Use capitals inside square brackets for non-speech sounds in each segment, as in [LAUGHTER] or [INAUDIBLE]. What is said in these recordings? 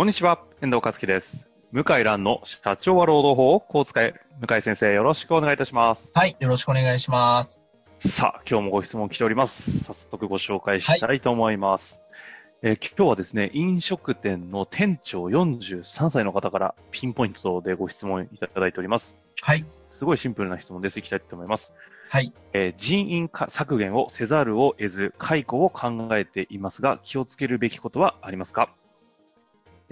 こんにちは、遠藤和樹です。向井蘭の社長は労働法をこう使え。向井先生、よろしくお願いいたします。はい、よろしくお願いします。さあ、今日もご質問来ております。早速ご紹介したいと思います。えー今日はですね、飲食店の店長43歳の方からピンポイントでご質問いただいております。はい、すごいシンプルな質問です。いきたいと思います。はい。えー人員か削減をせざるを得ず、解雇を考えていますが、気をつけるべきことはありますか？えー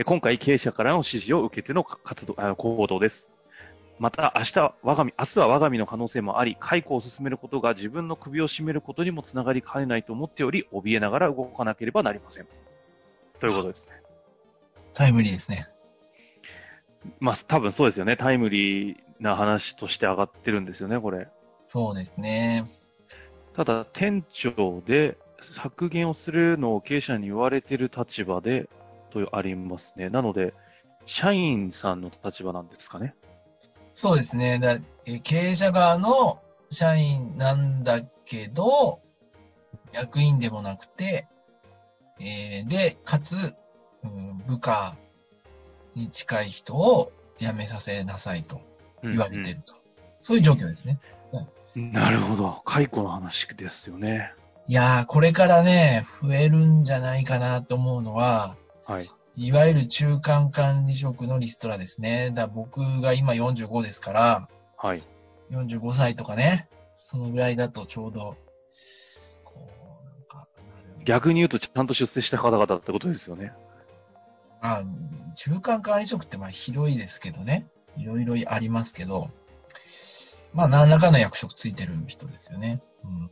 今回、経営者からの指示を受けての活動、あ行動です。また、明日は我が身、明日は我が身の可能性もあり、解雇を進めることが自分の首を絞めることにもつながりかねないと思っており、怯えながら動かなければなりません。ということですね。タイムリーですね。まあ、多分そうですよね。タイムリーな話として上がってるんですよね、これ。そうですね。ただ、店長で削減をするのを経営者に言われている立場で、とありますね。なので、社員さんの立場なんですかね？そうですね。だえ経営者側の社員なんだけど、役員でもなくて、えーで、かつ、うん部下に近い人を辞めさせなさいと言われていると。そういう状況ですね。うんなるほど。解雇の話ですよね。いやー、これからね、増えるんじゃないかなと思うのは、はい。いわゆる中間管理職のリストラですね。だ僕が今45ですから、はい。45歳とかね、そのぐらいだとちょうど、こう、なんか、逆に言うと、ちゃんと出世した方々ってことですよね。まあ、中間管理職ってまあ広いですけどね。いろいろありますけど、まあ何らかの役職ついてる人ですよね。うん。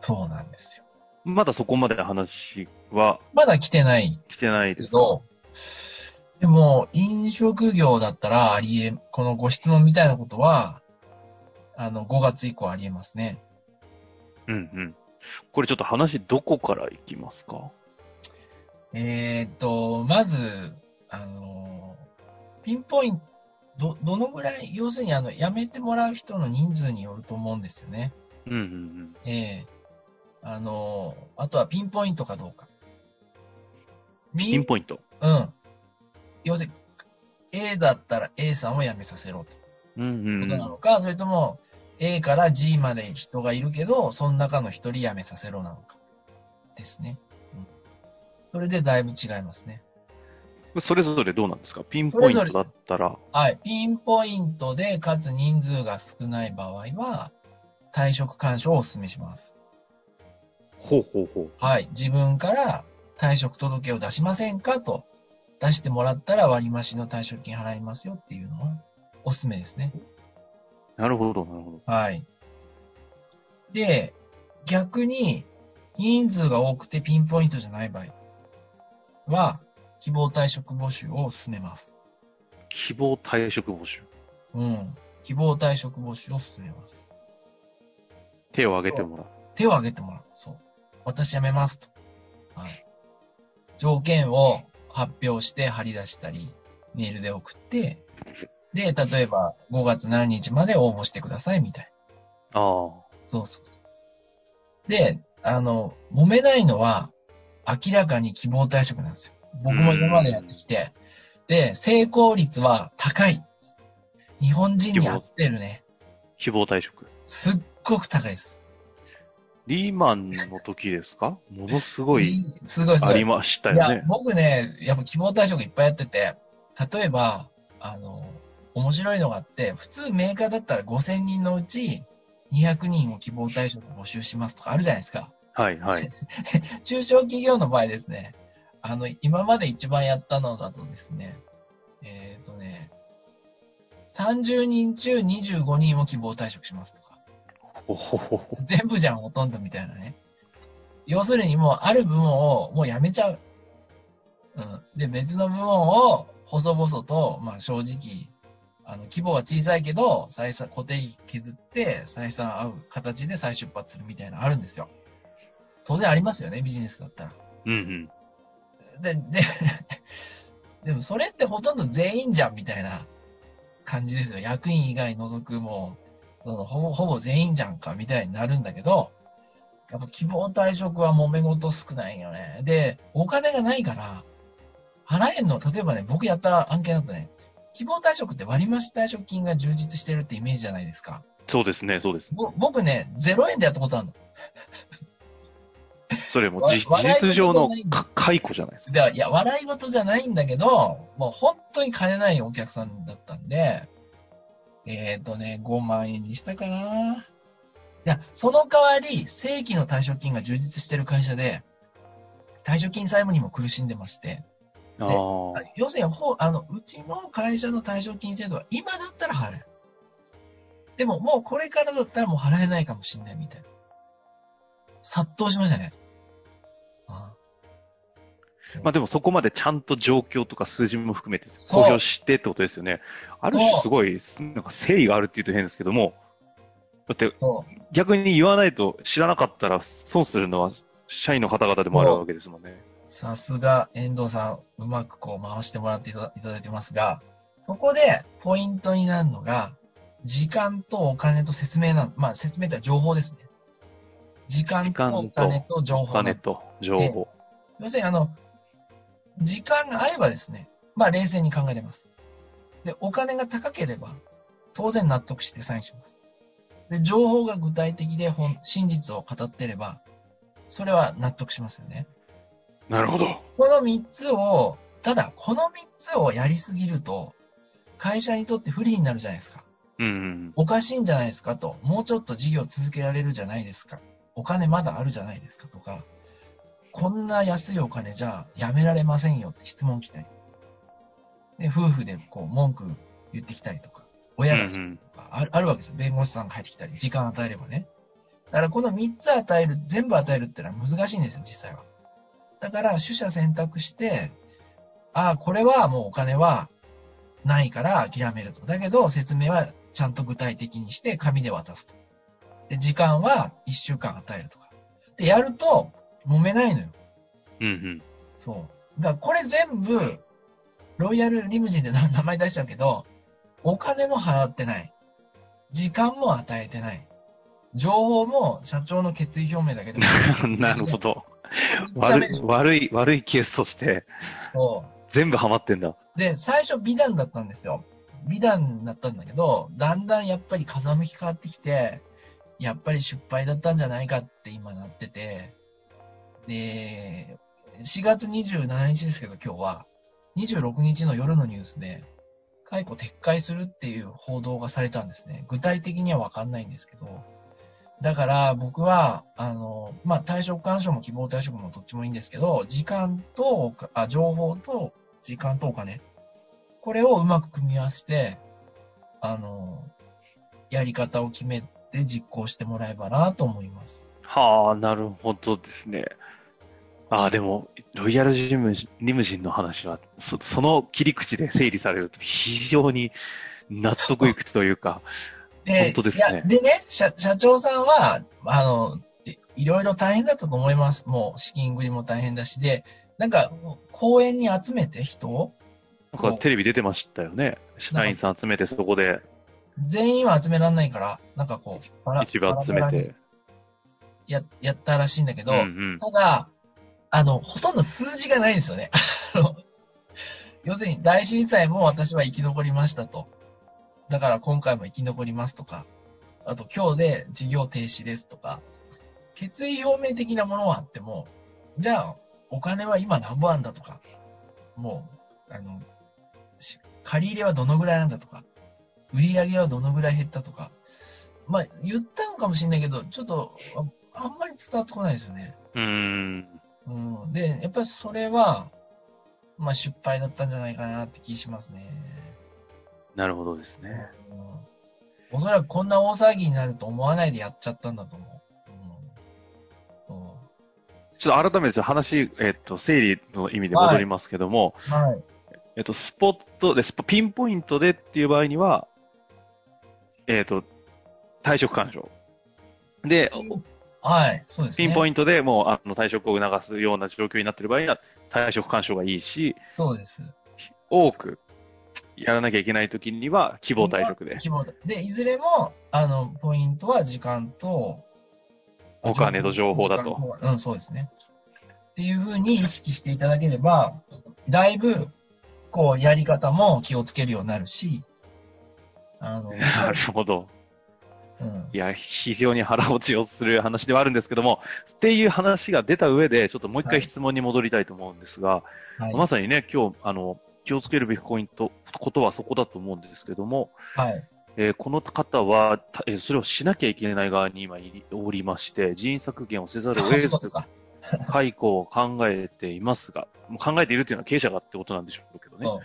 そうなんですよ。まだそこまで話はまだ来てない来てないでですけど、でも、飲食業だったらありえ、このご質問みたいなことは、あの、5月以降ありえますね。うんうん。これちょっと話どこからいきますか？えーっと、まず、あの、ピンポイント、ど、どのぐらい、要するにあの、辞めてもらう人の人数によると思うんですよね。うんうんええあの、あとはピンポイントかどうか。うん。ピピンポイント。うん。要するに、A だったら A さんを辞めさせろと。うんうんことなうん。のか、それとも A から G まで人がいるけど、その中の一人辞めさせろなのか。ですね。うん。それでだいぶ違いますね。それぞれどうなんですか？ピンポイントだったら、はい。ピンポイントで、かつ人数が少ない場合は、退職勧奨をお勧めします。ほうほうほう。はい。自分から退職届を出しませんかと出してもらったら割増の退職金払いますよっていうのはおすすめですね。なるほど、なるほど。はい。で、逆に人数が多くてピンポイントじゃない場合は、希望退職募集を進めます。希望退職募集。うん。希望退職募集を進めます。手を挙げてもらう。手を挙げてもらう。私辞めますと。はい。条件を発表して貼り出したり、メールで送って、で、例えば5月何日まで応募してくださいみたいな。ああ。そうそうそう。で、あの、揉めないのは明らかに希望退職なんですよ。僕も今までやってきて。で、成功率は高い。日本人に合ってるね。希望退職。すっごく高いです。リーマンの時ですか？[LAUGHS] ものすごいすごい。ありましたいやよね、。僕ね、やっぱ希望退職いっぱいやってて、例えば、あの、面白いのがあって、普通メーカーだったら5000人のうち200人を希望退職募集しますとかあるじゃないですか。はい、はい。[LAUGHS] 中小企業の場合ですね、あの、今まで一番やったのだとですね、えっ、とね、30人中25人を希望退職しますとか。全部じゃん、ほとんどみたいなね。要するにもうある部門をもうやめちゃう。うん。で、別の部門を細々と、まあ正直、あの、規模は小さいけど、採算、固定費削って、採算合う形で再出発するみたいなのあるんですよ。当然ありますよね、ビジネスだったら。うんうん。で、で、[LAUGHS] でもそれってほとんど全員じゃんみたいな感じですよ。役員以外除くもう、そのほぼ、ほぼ全員じゃんかみたいになるんだけど、やっぱ希望退職は揉め事少ないよね。で、お金がないから、払えんの、例えばね、僕やった案件だとね、希望退職って割増退職金が充実してるってイメージじゃないですか。そうですね、そうです。ぼ僕ね、0円でやったことあるの。[LAUGHS] それも事実上の解雇じゃないですか。で、いや、笑い事じゃないんだけど、もう本当に金ないお客さんだったんで、えっ、ー、とね、5万円にしたかな。いや、その代わり、正規の退職金が充実してる会社で、退職金債務にも苦しんでまして、ああ。要するに、ほあの、うちの会社の退職金制度は今だったら払える。でも、もうこれからだったらもう払えないかもしれないみたいな。殺到しましたね。あまあでもそこまでちゃんと状況とか数字も含めて公表してってことですよね。ある種すごい、なんか誠意があるって言うと変ですけども、だって。逆に言わないと知らなかったら損するのは社員の方々でもあるわけですもんね。さすが、遠藤さん、うまくこう回してもらっていたいただいてますが、そこでポイントになるのが、時間とお金と説明な、まあ説明とは情報ですね。時間とお金と情お報なんです。金と情報。要するにあの、時間があればですね、まあ冷静に考えれます。で、お金が高ければ、当然納得してサインします。で、情報が具体的で本真実を語ってれば、それは納得しますよね。なるほど。この3つを、ただ、この3つをやりすぎると、会社にとって不利になるじゃないですか。うんうん。おかしいんじゃないですかと。もうちょっと事業続けられるじゃないですか。お金まだあるじゃないですかとか。こんな安いお金じゃやめられませんよって質問来たり。で、夫婦でこう文句言ってきたりとか。親が来たりとか、あるあるわけですよ。弁護士さんが入ってきたり、時間与えればね。だからこの3つ与える、全部与えるってのは難しいんですよ、実際は。だから、取捨選択して、ああ、これはもうお金はないから諦めると。だけど、説明はちゃんと具体的にして紙で渡すと。で、時間は1週間与えるとか。で、やると揉めないのよ。うんうん。そう。だからこれ全部、ロイヤルリムジンで名 [LAUGHS] 名前出しちゃうけど、お金も払ってない。時間も与えてない。情報も社長の決意表明だけでも [LAUGHS] なるほど。悪い、悪い、悪いケースとしてそう。全部ハマってんだ。で、最初美談だったんですよ。美談だったんだけど、だんだんやっぱり風向き変わってきて、やっぱり失敗だったんじゃないかって今なってて、で、4月27日ですけど今日は、26日の夜のニュースで、解雇撤回するっていう報道がされたんですね。具体的にはわかんないんですけど、だから僕は、あの、まあ、退職勧奨も希望退職もどっちもいいんですけど、時間と、あ、情報と時間とお金。これをうまく組み合わせて、あの、やり方を決めて実行してもらえばなと思います。はあ、なるほどですね。ああ、でも、ロイヤルジンリムジンの話は、そその切り口で整理されると非常に納得いくというか、[LAUGHS] 本当ですねでね、社、社長さんは、あの、いいろいろ大変だったと思います。もう、資金繰りも大変だし、で、なんか、公園に集めて人を、なんかテレビ出てましたよね。社員さん集めてそこで全員は集められないから、なんかこう、一部集めて。や、やったらしいんだけど、うんうん。ただ、あの、ほとんど数字がないんですよね。[LAUGHS] あの要するに、大震災も私は生き残りましたと。だから今回も生き残りますとか、あと今日で事業停止ですとか、決意表明的なものはあっても、じゃあ、お金は今何本あんだとか、もう、あの、し借り入れはどのぐらいなんだとか、売り上げはどのぐらい減ったとか、まあ、言ったのかもしれないけど、ちょっと、ああんまり伝わってこないですよね。うーん。うん。で、やっぱりそれは、まあ失敗だったんじゃないかなって気しますね。なるほどですね。うん、おそらくこんな大騒ぎになると思わないでやっちゃったんだと思う。ちょっと改めて話、えっと、整理の意味で戻りますけども、はい。えっと、スポットで、ピンポイントでっていう場合には、えっと、退職干渉。で、はい。そうですね。ピンポイントでもう、あの、退職を促すような状況になっている場合には、退職干渉がいいし、ト。そうです。多くやらなきゃいけない時には、希望退職で。希望で、いずれも、あの、ポイントは時間と、お金と情報だとうん、そうですね。っていうふうに意識していただければ、だいぶ、こう、やり方も気をつけるようになるし、あの、[LAUGHS] なるほど。うん。いや、非常に腹落ちをする話ではあるんですけども、っていう話が出た上で、ちょっともう一はい回質問に戻りたいと思うんですが、はい。まさにね、今日、あの、気をつけるべきポイント、ことはそこだと思うんですけども、はい。えーこの方は、たえーそれをしなきゃいけない側に今いおりまして、人員削減をせざるを得ず。解雇を考えていますが、もう考えているというのは経営者がってことなんでしょうけどね。そ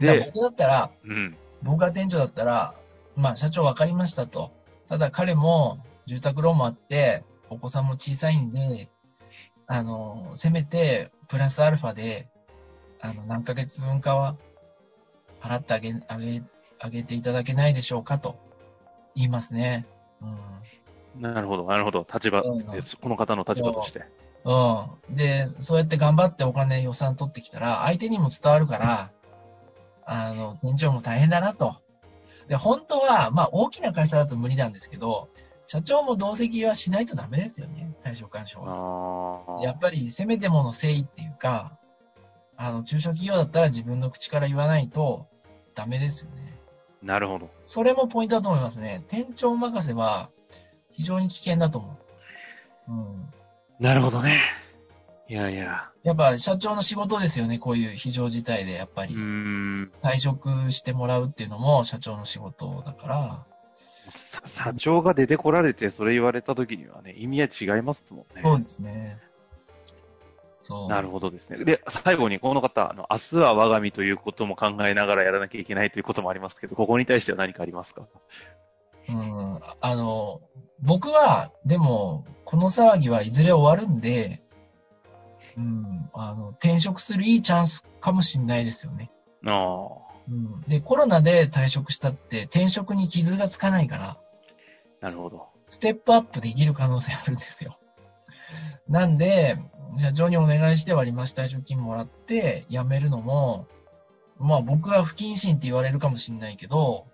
う。で、で、僕だったら、うん。僕が店長だったら、まあ、社長分かりましたと。ただ彼も住宅ローンもあって、お子さんも小さいんで、あの、せめて、プラスアルファで、あの、何ヶ月分かは、払ってあげ、あげ、あげていただけないでしょうかと、言いますね。うん。なるほど、なるほど。立場うんです。この方の立場として。うん。で、そうやって頑張ってお金予算取ってきたら、相手にも伝わるから、あの、店長も大変だなと。で、本当は、まあ大きな会社だと無理なんですけど、社長も同席はしないとダメですよね。対象干渉は。やっぱり、せめてもの誠意っていうか、あの、中小企業だったら自分の口から言わないとダメですよね。なるほど。それもポイントだと思いますね。店長任せは非常に危険だと思う。うん。なるほどね。いやいや。やっぱ社長の仕事ですよね、こういう非常事態で、やっぱり。ん。退職してもらうっていうのも社長の仕事だから、さ社長が出てこられてそれ言われた時にはね、意味合い違いますもんね。そうですね。そう。なるほどですね。で、最後にこの方、あの、明日は我が身ということも考えながらやらなきゃいけないということもありますけど、ここに対しては何かありますか？うん。あの、僕は、でも、この騒ぎはいずれ終わるんで、うん、あの、転職するいいチャンスかもしれないですよね。あうん。で、コロナで退職したって転職に傷がつかないから、あ、なるほど。ステップアップできる可能性あるんですよ。なんで、社長にお願いして割増退職金もらって辞めるのも、まあ僕は不謹慎って言われるかもしれないけど、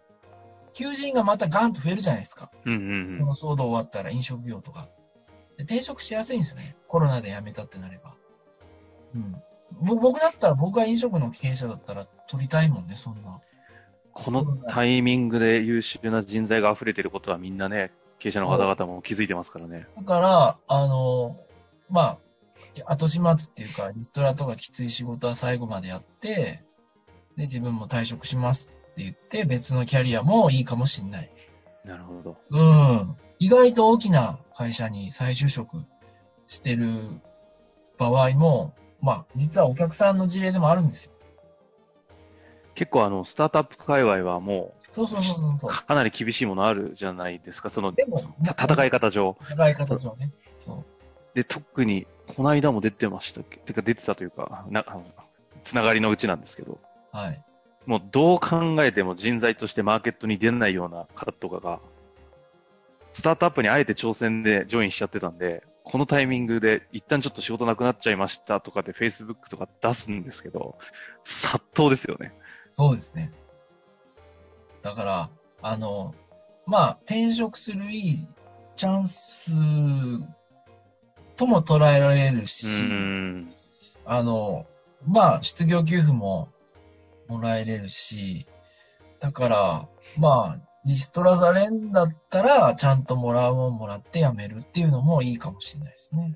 求人がまたガンと増えるじゃないですか。うんうんこの騒動終わったら飲食業とか。で転職しやすいんですよね。コロナで辞めたってなれば。うん。ぼ僕だったら、僕が飲食の経営者だったら取りたいもんね、そんな。このタイミングで優秀な人材が溢れてることはみんなね、経営者の方々も気づいてますからね。だから、あの、まあ、後始末っていうか、リストラとかきつい仕事は最後までやって、で、自分も退職しますって言って、別のキャリアもいいかもしんない。なるほど。うん。意外と大きな会社に再就職してる場合も、まあ、実はお客さんの事例でもあるんですよ。結構あの、スタートアップ界隈はもそうそうそうそうそうう、。かなり厳しいものあるじゃないですか、その、でも、た戦い方上。戦い方上ね。そう。で、特に、この間も出てましたっけ？てか出てたというか、な、あのつながりのうちなんですけど、はい。もうどう考えても人材としてマーケットに出ないような方とかが、スタートアップにあえて挑戦でジョインしちゃってたんで、このタイミングで一旦ちょっと仕事なくなっちゃいましたとかで Facebook とか出すんですけど、殺到ですよね。そうですね。だから、あの、まあ、転職するいいチャンスとも捉えられるし。あの、まあ、失業給付ももらえれるし、だから、まあ、リストラされんだったら、ちゃんともらうもんもらって辞めるっていうのもいいかもしれないですね。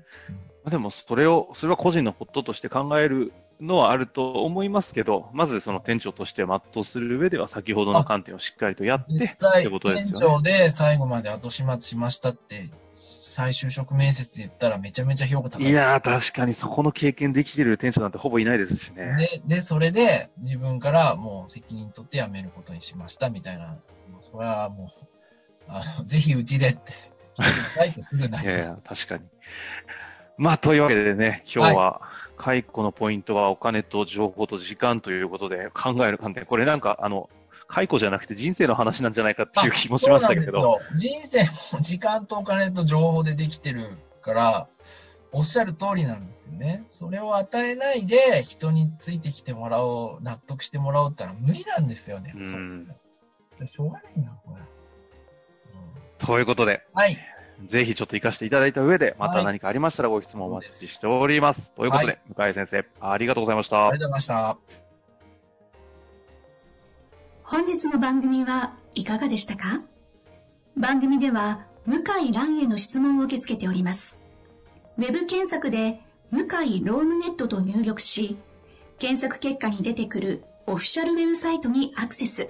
でも、それを、それは個人のこととして考えるのはあると思いますけど、まずその店長として全うする上では先ほどの観点をしっかりとやって、絶対、ってことです店よね。長で最後まで後始末しましたって、再就職面接で言ったらめちゃめちゃ評価高い。いやー、確かにそこの経験できてる店長なんてほぼいないですしね。で、で、それで自分からもう責任取って辞めることにしましたみたいな。もうそれはもう、あの、ぜひうちでって、聞いていただいてすぐないいやいや、確かに。まあ、というわけでね、今日は、解雇のポイントはお金と情報と時間ということで考える観点。これなんか、あの、解雇じゃなくて人生の話なんじゃないかっていう気もしましたけど。人生も時間とお金と情報でできてるから、おっしゃる通りなんですよね。それを与えないで人についてきてもらおう、納得してもらおうってのは無理なんですよね。うんそうですね。しょうがないな、これ。うんということで、はい。ぜひちょっと活かしていただいた上で、またはい何かありましたらご質問お待ちしております。ということで、向井先生、ありがとうございましたあり。がとうございました。本日の番組はいかがでしたか？番組では向井蘭への質問を受け付けております。ウェブ検索で向井ロームネットと入力し、検索結果に出てくるオフィシャルウェブサイトにアクセス。